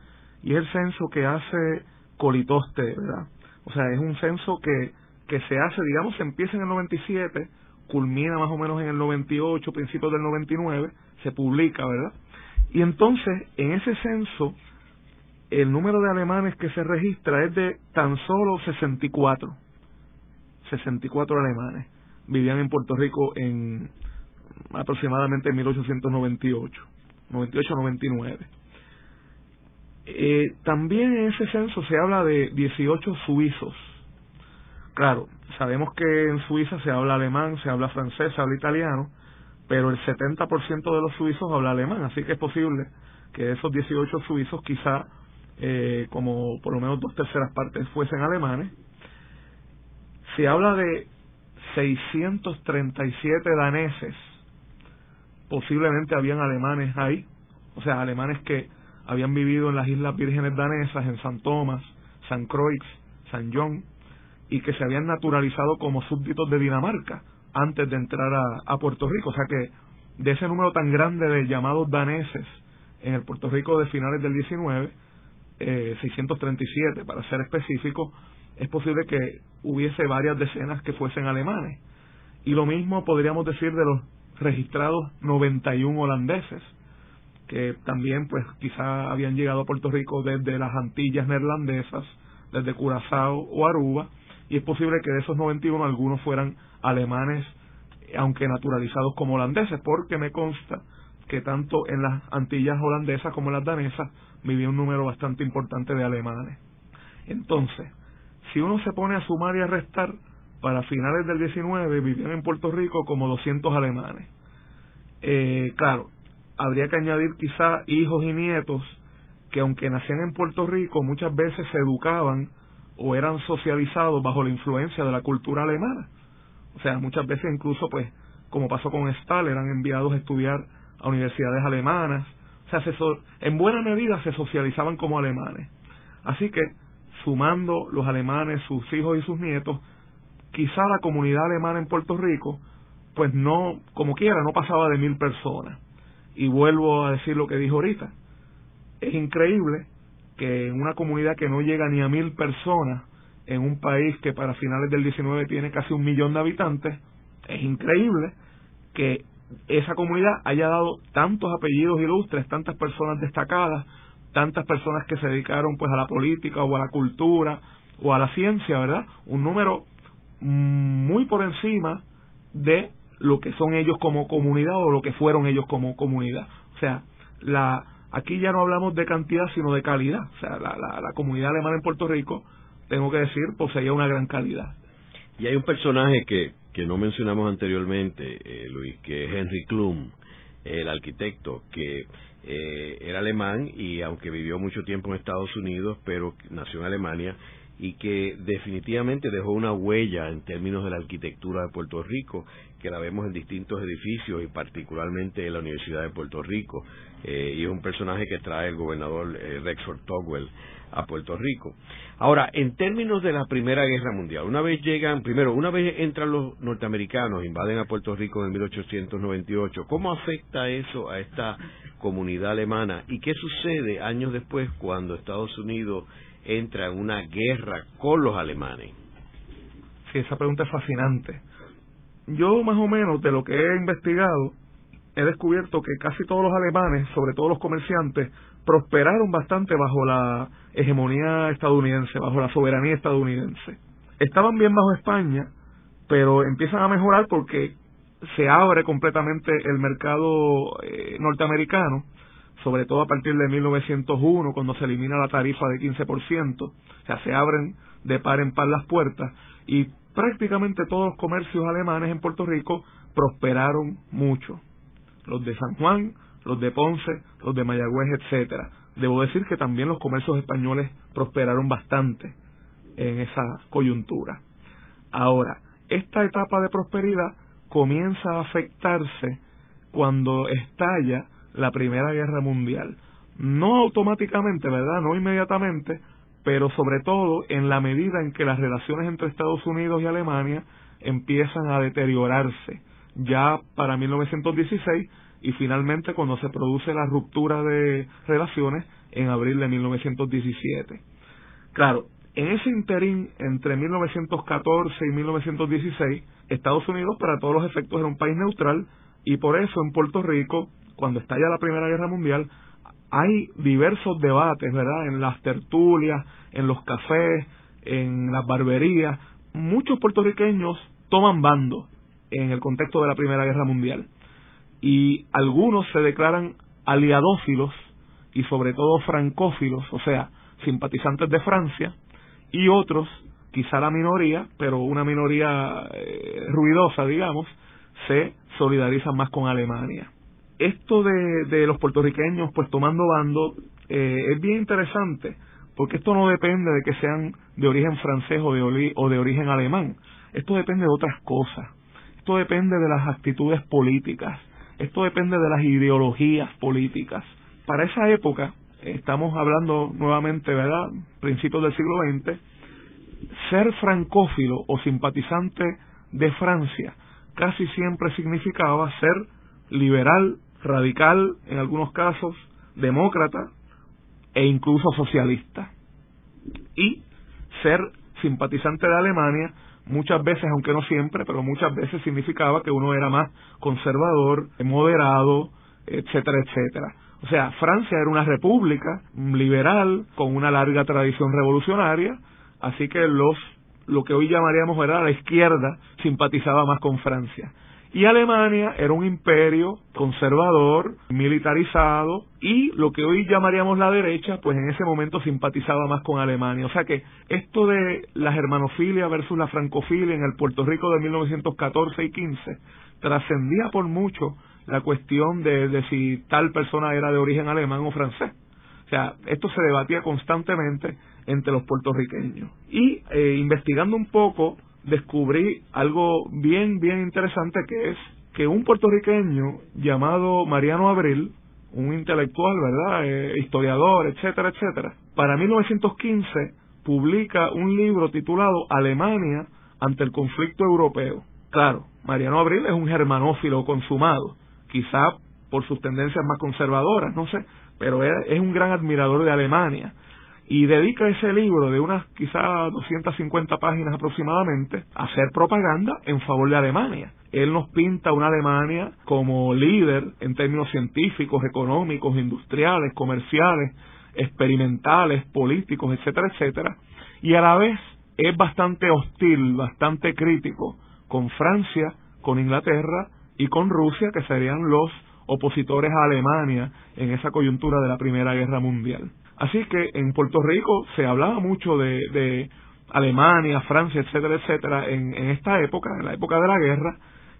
y es el censo que hace Colitoste, ¿verdad? O sea, es un censo que, que se hace, digamos, se empieza en el 97, culmina más o menos en el 98, principios del 99, se publica, ¿verdad? Y entonces, en ese censo, el número de alemanes que se registra es de tan solo 64. 64 alemanes vivían en Puerto Rico en aproximadamente en 1898, 98-99. Eh, también en ese censo se habla de 18 suizos. Claro, sabemos que en Suiza se habla alemán, se habla francés, se habla italiano, pero el 70% de los suizos habla alemán, así que es posible que esos 18 suizos quizá eh, como por lo menos dos terceras partes fuesen alemanes. Se habla de 637 daneses posiblemente habían alemanes ahí, o sea, alemanes que habían vivido en las Islas Vírgenes Danesas, en San Tomás, San Croix, San John, y que se habían naturalizado como súbditos de Dinamarca antes de entrar a, Puerto Rico. O sea que de ese número tan grande de llamados daneses en el Puerto Rico de finales del 19, eh, 637 para ser específico, es posible que hubiese varias decenas que fuesen alemanes. Y lo mismo podríamos decir de los registrados 91 holandeses que también pues quizá habían llegado a Puerto Rico desde las Antillas neerlandesas, desde Curazao o Aruba, y es posible que de esos 91 algunos fueran alemanes, aunque naturalizados como holandeses, porque me consta que tanto en las Antillas holandesas como en las danesas vivía un número bastante importante de alemanes. Entonces, si uno se pone a sumar y a restar, para finales del 19 vivían en Puerto Rico como 200 alemanes. Eh, claro, habría que añadir quizá hijos y nietos que aunque nacían en Puerto Rico muchas veces se educaban o eran socializados bajo la influencia de la cultura alemana. O sea, muchas veces incluso, pues, como pasó con Stalin, eran enviados a estudiar a universidades alemanas. O sea, se en buena medida se socializaban como alemanes. Así que, sumando los alemanes, sus hijos y sus nietos, quizá la comunidad alemana en Puerto Rico, pues no, como quiera, no pasaba de mil personas. Y vuelvo a decir lo que dijo ahorita. Es increíble que en una comunidad que no llega ni a mil personas, en un país que para finales del 19 tiene casi un millón de habitantes, es increíble que esa comunidad haya dado tantos apellidos ilustres, tantas personas destacadas, tantas personas que se dedicaron pues a la política o a la cultura o a la ciencia, ¿verdad? Un número muy por encima de lo que son ellos como comunidad o lo que fueron ellos como comunidad. O sea, la aquí ya no hablamos de cantidad sino de calidad. O sea, la, la, comunidad alemana en Puerto Rico, tengo que decir, poseía una gran calidad. Y hay un personaje que, que no mencionamos anteriormente, eh, Luis, que es Henry Klum, el arquitecto, que eh, era alemán y aunque vivió mucho tiempo en Estados Unidos, pero nació en Alemania y que definitivamente dejó una huella en términos de la arquitectura de Puerto Rico, que la vemos en distintos edificios y particularmente en la Universidad de Puerto Rico. Eh, y es un personaje que trae el gobernador eh, Rexford Togwell a Puerto Rico. Ahora, en términos de la Primera Guerra Mundial, una vez llegan, primero, una vez entran los norteamericanos, invaden a Puerto Rico en 1898, ¿cómo afecta eso a esta comunidad alemana? ¿Y qué sucede años después cuando Estados Unidos entra en una guerra con los alemanes? Sí, esa pregunta es fascinante. Yo más o menos de lo que he investigado, he descubierto que casi todos los alemanes, sobre todo los comerciantes, prosperaron bastante bajo la hegemonía estadounidense, bajo la soberanía estadounidense. Estaban bien bajo España, pero empiezan a mejorar porque se abre completamente el mercado eh, norteamericano sobre todo a partir de 1901, cuando se elimina la tarifa de 15%, o sea, se abren de par en par las puertas y prácticamente todos los comercios alemanes en Puerto Rico prosperaron mucho. Los de San Juan, los de Ponce, los de Mayagüez, etcétera. Debo decir que también los comercios españoles prosperaron bastante en esa coyuntura. Ahora, esta etapa de prosperidad comienza a afectarse cuando estalla la Primera Guerra Mundial. No automáticamente, ¿verdad? No inmediatamente, pero sobre todo en la medida en que las relaciones entre Estados Unidos y Alemania empiezan a deteriorarse ya para 1916 y finalmente cuando se produce la ruptura de relaciones en abril de 1917. Claro, en ese interín entre 1914 y 1916, Estados Unidos para todos los efectos era un país neutral y por eso en Puerto Rico cuando estalla la Primera Guerra Mundial, hay diversos debates, ¿verdad? En las tertulias, en los cafés, en las barberías. Muchos puertorriqueños toman bando en el contexto de la Primera Guerra Mundial. Y algunos se declaran aliadófilos y sobre todo francófilos, o sea, simpatizantes de Francia, y otros, quizá la minoría, pero una minoría eh, ruidosa, digamos, se solidarizan más con Alemania esto de, de los puertorriqueños pues tomando bando eh, es bien interesante porque esto no depende de que sean de origen francés o de, o de origen alemán. Esto depende de otras cosas. Esto depende de las actitudes políticas. Esto depende de las ideologías políticas. Para esa época, estamos hablando nuevamente, ¿verdad? Principios del siglo XX, ser francófilo o simpatizante de Francia casi siempre significaba ser liberal radical en algunos casos, demócrata e incluso socialista. Y ser simpatizante de Alemania muchas veces, aunque no siempre, pero muchas veces significaba que uno era más conservador, moderado, etcétera, etcétera. O sea, Francia era una república liberal con una larga tradición revolucionaria, así que los lo que hoy llamaríamos ¿verdad? la izquierda simpatizaba más con Francia. Y Alemania era un imperio conservador, militarizado, y lo que hoy llamaríamos la derecha, pues en ese momento simpatizaba más con Alemania. O sea que esto de la germanofilia versus la francofilia en el Puerto Rico de 1914 y 15 trascendía por mucho la cuestión de, de si tal persona era de origen alemán o francés. sea, esto se debatía constantemente entre los puertorriqueños. Y eh, investigando un poco, descubrí algo bien, bien interesante que es que un puertorriqueño llamado Mariano Abril, un intelectual, ¿verdad? Eh, historiador, etcétera, etcétera, para 1915 publica un libro titulado Alemania ante el conflicto europeo. Claro, Mariano Abril es un germanófilo consumado, quizá por sus tendencias más conservadoras, no sé, pero es un gran admirador de Alemania y dedica ese libro de unas quizá 250 páginas aproximadamente a hacer propaganda en favor de Alemania. Él nos pinta una Alemania como líder en términos científicos, económicos, industriales, comerciales, experimentales, políticos, etcétera, etcétera, y a la vez es bastante hostil, bastante crítico con Francia, con Inglaterra y con Rusia, que serían los opositores a Alemania en esa coyuntura de la Primera Guerra Mundial. Así que en Puerto Rico se hablaba mucho de, Alemania, Francia, etcétera, etcétera, en, esta época, en la época de la guerra,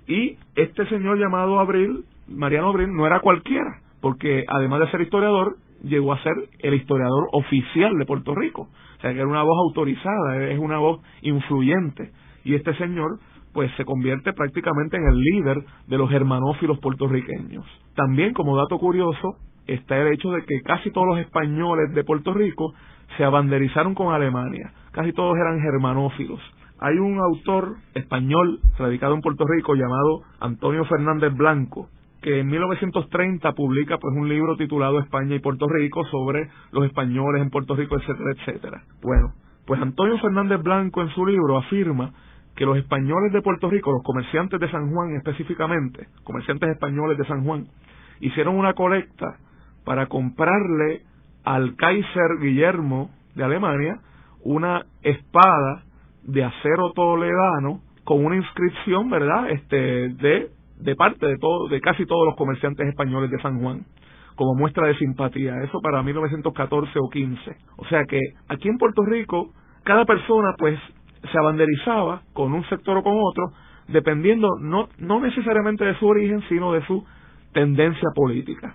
y este señor llamado Abril, Mariano Abril, no era cualquiera, porque además de ser historiador, llegó a ser el historiador oficial de Puerto Rico. O sea, que era una voz autorizada, es una voz influyente. Y este señor pues se convierte prácticamente en el líder de los germanófilos puertorriqueños. También, como dato curioso, está el hecho de que casi todos los españoles de Puerto Rico se abanderizaron con Alemania. Casi todos eran germanófilos. Hay un autor español radicado en Puerto Rico llamado Antonio Fernández Blanco, que en 1930 publica pues un libro titulado España y Puerto Rico sobre los españoles en Puerto Rico, etcétera, etcétera. Bueno, pues Antonio Fernández Blanco en su libro afirma que los españoles de Puerto Rico, los comerciantes de San Juan específicamente, comerciantes españoles de San Juan, hicieron una colecta para comprarle al Kaiser Guillermo de Alemania una espada de acero toledano con una inscripción, ¿verdad? Este de de parte de todo de casi todos los comerciantes españoles de San Juan como muestra de simpatía, eso para 1914 o 15. O sea que aquí en Puerto Rico cada persona pues se abanderizaba con un sector o con otro, dependiendo no, no necesariamente de su origen, sino de su tendencia política.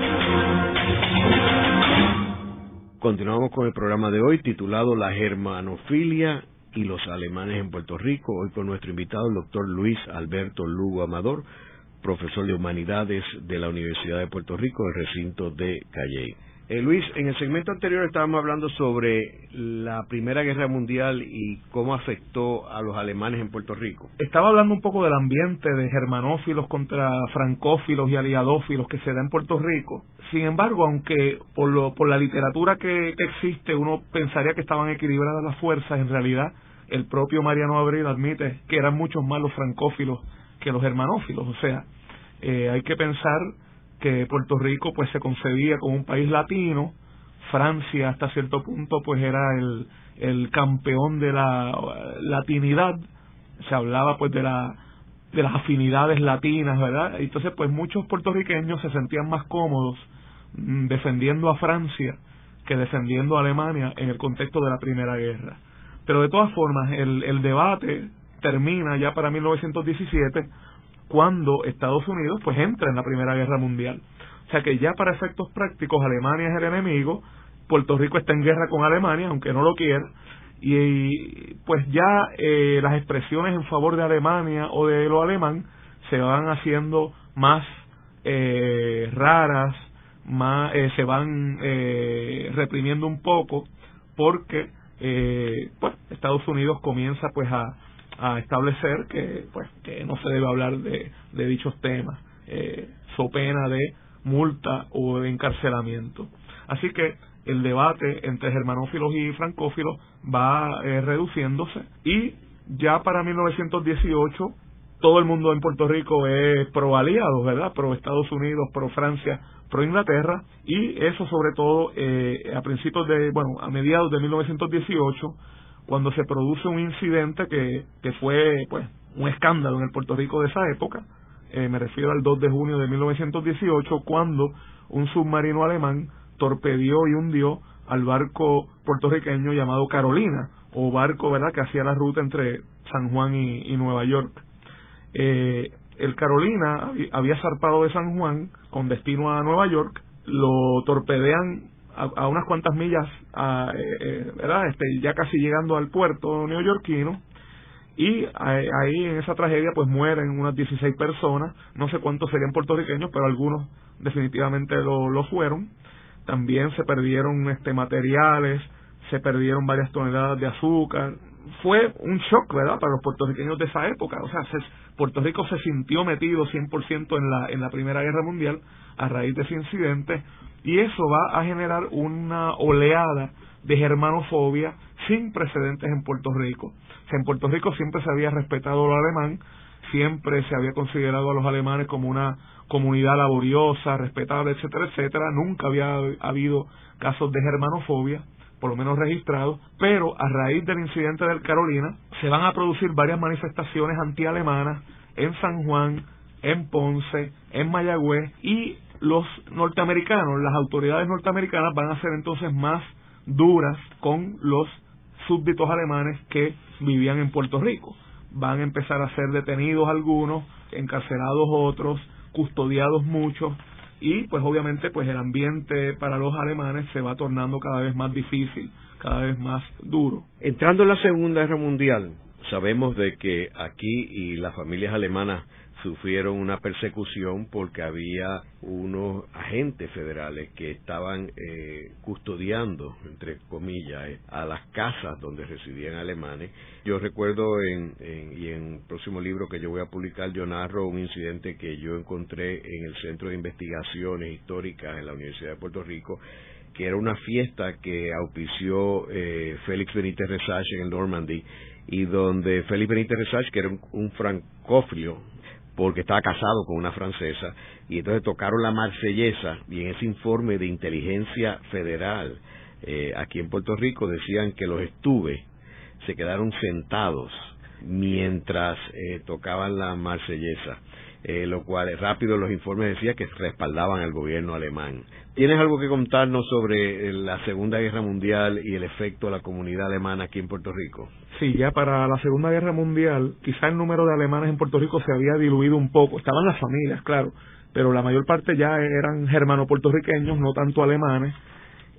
Continuamos con el programa de hoy titulado La germanofilia y los alemanes en Puerto Rico. Hoy con nuestro invitado, el doctor Luis Alberto Lugo Amador, profesor de Humanidades de la Universidad de Puerto Rico, el recinto de Calley. Eh, Luis, en el segmento anterior estábamos hablando sobre la Primera Guerra Mundial y cómo afectó a los alemanes en Puerto Rico. Estaba hablando un poco del ambiente de germanófilos contra francófilos y aliadófilos que se da en Puerto Rico. Sin embargo, aunque por, lo, por la literatura que, existe uno pensaría que estaban equilibradas las fuerzas, en realidad el propio Mariano Abril admite que eran muchos más los francófilos que los germanófilos. O sea, eh, hay que pensar que Puerto Rico pues se concebía como un país latino, Francia hasta cierto punto pues era el, el campeón de la latinidad, se hablaba pues de la de las afinidades latinas, ¿verdad? Entonces pues muchos puertorriqueños se sentían más cómodos mm, defendiendo a Francia que defendiendo a Alemania en el contexto de la Primera Guerra. Pero de todas formas, el, el debate termina ya para 1917 cuando Estados Unidos pues entra en la Primera Guerra Mundial. O sea que ya para efectos prácticos Alemania es el enemigo, Puerto Rico está en guerra con Alemania, aunque no lo quiera, y pues ya eh, las expresiones en favor de Alemania o de lo alemán se van haciendo más eh, raras, más eh, se van reprimiendo un poco porque pues Estados Unidos comienza pues a a establecer que pues que no se debe hablar de, de dichos temas eh, so pena de multa o de encarcelamiento así que el debate entre germanófilos y francófilos va eh, reduciéndose y ya para 1918 todo el mundo en Puerto Rico es pro aliados, ¿verdad? Pro Estados Unidos, pro Francia, pro Inglaterra, y eso sobre todo eh, a principios de, bueno, a mediados de 1918, cuando se produce un incidente que, que fue, pues, un escándalo en el Puerto Rico de esa época, eh, me refiero al 2 de junio de 1918, cuando un submarino alemán torpedió y hundió al barco puertorriqueño llamado Carolina, o barco, ¿verdad?, que hacía la ruta entre San Juan y, Nueva York. Eh, el Carolina había zarpado de San Juan con destino a Nueva York, lo torpedean a, unas cuantas millas, eh, eh, ¿verdad? Este, ya casi llegando al puerto neoyorquino, y ahí en esa tragedia pues mueren unas 16 personas, no sé cuántos serían puertorriqueños, pero algunos definitivamente lo, lo fueron. También se perdieron este materiales, se perdieron varias toneladas de azúcar. Fue un shock, ¿verdad?, para los puertorriqueños de esa época. O sea, Puerto Rico se sintió metido 100% en la, en la Primera Guerra Mundial a raíz de ese incidente y eso va a generar una oleada de germanofobia sin precedentes en Puerto Rico. Sea, en Puerto Rico siempre se había respetado lo alemán, siempre se había considerado a los alemanes como una comunidad laboriosa, respetable, etcétera, etcétera. Nunca había habido casos de germanofobia por lo menos registrados, pero a raíz del incidente del Carolina se van a producir varias manifestaciones antialemanas en San Juan, en Ponce, en Mayagüez y los norteamericanos, las autoridades norteamericanas van a ser entonces más duras con los súbditos alemanes que vivían en Puerto Rico. Van a empezar a ser detenidos algunos, encarcelados otros, custodiados muchos y pues obviamente pues el ambiente para los alemanes se va tornando cada vez más difícil, cada vez más duro. Entrando en la Segunda Guerra Mundial, sabemos de que aquí y las familias alemanas sufrieron una persecución porque había unos agentes federales que estaban eh, custodiando, entre comillas, eh, a las casas donde residían alemanes. Yo recuerdo, en, y en el próximo libro que yo voy a publicar, yo narro un incidente que yo encontré en el Centro de Investigaciones Históricas en la Universidad de Puerto Rico, que era una fiesta que auspició eh, Félix Benítez Resach en Normandy, y donde Félix Benítez Resach, que era un, un francófilo, porque estaba casado con una francesa, y entonces tocaron la marsellesa, y en ese informe de inteligencia federal eh, aquí en Puerto Rico decían que los estuve se quedaron sentados mientras eh, tocaban la marsellesa, eh, lo cual rápido los informes decían que respaldaban al gobierno alemán. ¿Tienes algo que contarnos sobre eh, la Segunda Guerra Mundial y el efecto a la comunidad alemana aquí en Puerto Rico? Sí, ya para la Segunda Guerra Mundial, quizá el número de alemanes en Puerto Rico se había diluido un poco. Estaban las familias, claro, pero la mayor parte ya eran germano-puertorriqueños, no tanto alemanes.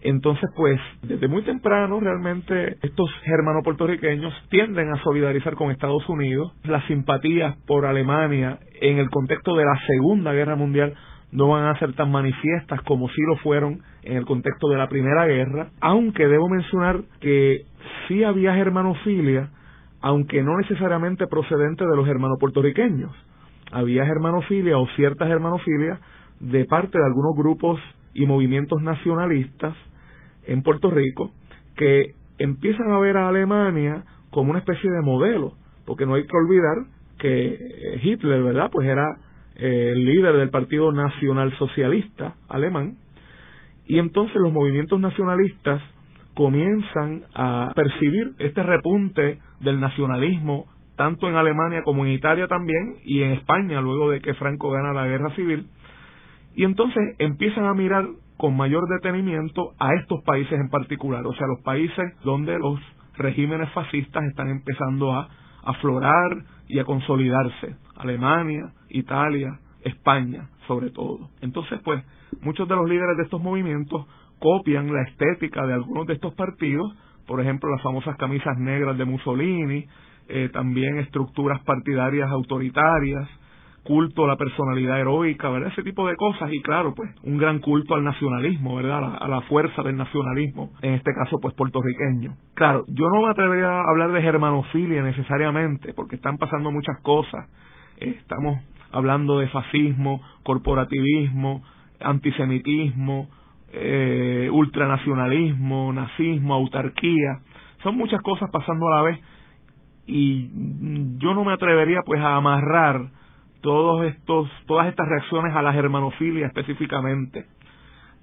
Entonces, pues, desde muy temprano, realmente, estos germano-puertorriqueños tienden a solidarizar con Estados Unidos. Las simpatías por Alemania en el contexto de la Segunda Guerra Mundial no van a ser tan manifiestas como sí lo fueron en el contexto de la Primera Guerra, aunque debo mencionar que sí había germanofilia, aunque no necesariamente procedente de los hermanos puertorriqueños. Había germanofilia o cierta germanofilia de parte de algunos grupos y movimientos nacionalistas en Puerto Rico que empiezan a ver a Alemania como una especie de modelo, porque no hay que olvidar que Hitler, ¿verdad? Pues era el líder del Partido Nacional Socialista alemán, y entonces los movimientos nacionalistas comienzan a percibir este repunte del nacionalismo tanto en Alemania como en Italia también y en España luego de que Franco gana la guerra civil y entonces empiezan a mirar con mayor detenimiento a estos países en particular, o sea, los países donde los regímenes fascistas están empezando a aflorar y a consolidarse. Alemania, Italia, España, sobre todo. Entonces, pues, muchos de los líderes de estos movimientos copian la estética de algunos de estos partidos, por ejemplo, las famosas camisas negras de Mussolini, eh, también estructuras partidarias autoritarias, culto a la personalidad heroica, ¿verdad? Ese tipo de cosas y claro, pues un gran culto al nacionalismo, ¿verdad? A la, fuerza del nacionalismo, en este caso pues puertorriqueño. Claro, yo no me atrevería a hablar de germanofilia necesariamente, porque están pasando muchas cosas. estamos hablando de fascismo, corporativismo, antisemitismo, eh, ultranacionalismo, nazismo, autarquía. Son muchas cosas pasando a la vez y yo no me atrevería pues a amarrar todos estos todas estas reacciones a la germanofilia específicamente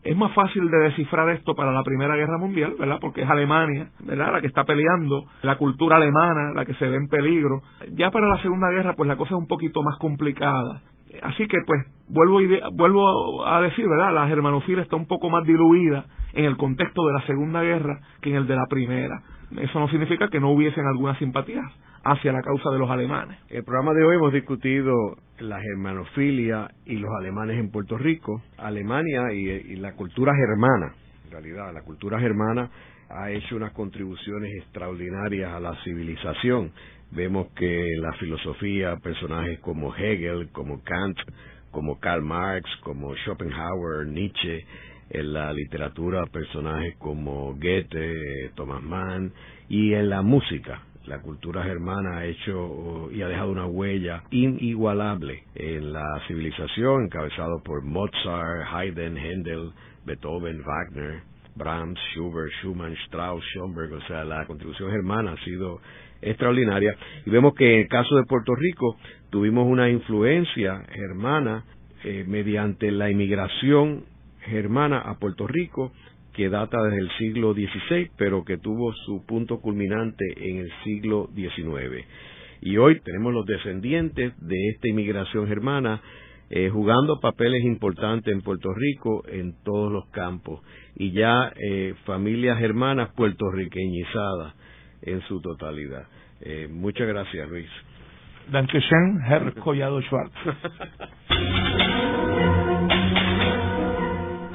es más fácil de descifrar esto para la Primera Guerra Mundial, ¿verdad? Porque es Alemania, ¿verdad? La que está peleando, la cultura alemana, la que se ve en peligro. Ya para la Segunda Guerra, pues la cosa es un poquito más complicada. Así que, pues, vuelvo, vuelvo a decir, ¿verdad? La germanofilia está un poco más diluida en el contexto de la Segunda Guerra que en el de la Primera. Eso no significa que no hubiesen algunas simpatías hacia la causa de los alemanes. El programa de hoy hemos discutido la germanofilia y los alemanes en Puerto Rico, Alemania y, la cultura germana. En realidad, la cultura germana ha hecho unas contribuciones extraordinarias a la civilización. Vemos que la filosofía, personajes como Hegel, como Kant, como Karl Marx, como Schopenhauer, Nietzsche, en la literatura personajes como Goethe, Thomas Mann y en la música la cultura germana ha hecho y ha dejado una huella inigualable en la civilización, encabezado por Mozart, Haydn, Händel, Beethoven, Wagner, Brahms, Schubert, Schumann, Strauss, Schoenberg, o sea, la contribución germana ha sido extraordinaria. Y vemos que en el caso de Puerto Rico tuvimos una influencia germana eh, mediante la inmigración germana a Puerto Rico que data desde el siglo XVI, pero que tuvo su punto culminante en el siglo XIX. Y hoy tenemos los descendientes de esta inmigración germana eh, jugando papeles importantes en Puerto Rico en todos los campos y ya eh, familias germanas puertorriqueñizadas en su totalidad. Eh, muchas gracias, Luis. Dankeschön, Herr Collado Schwartz. *laughs*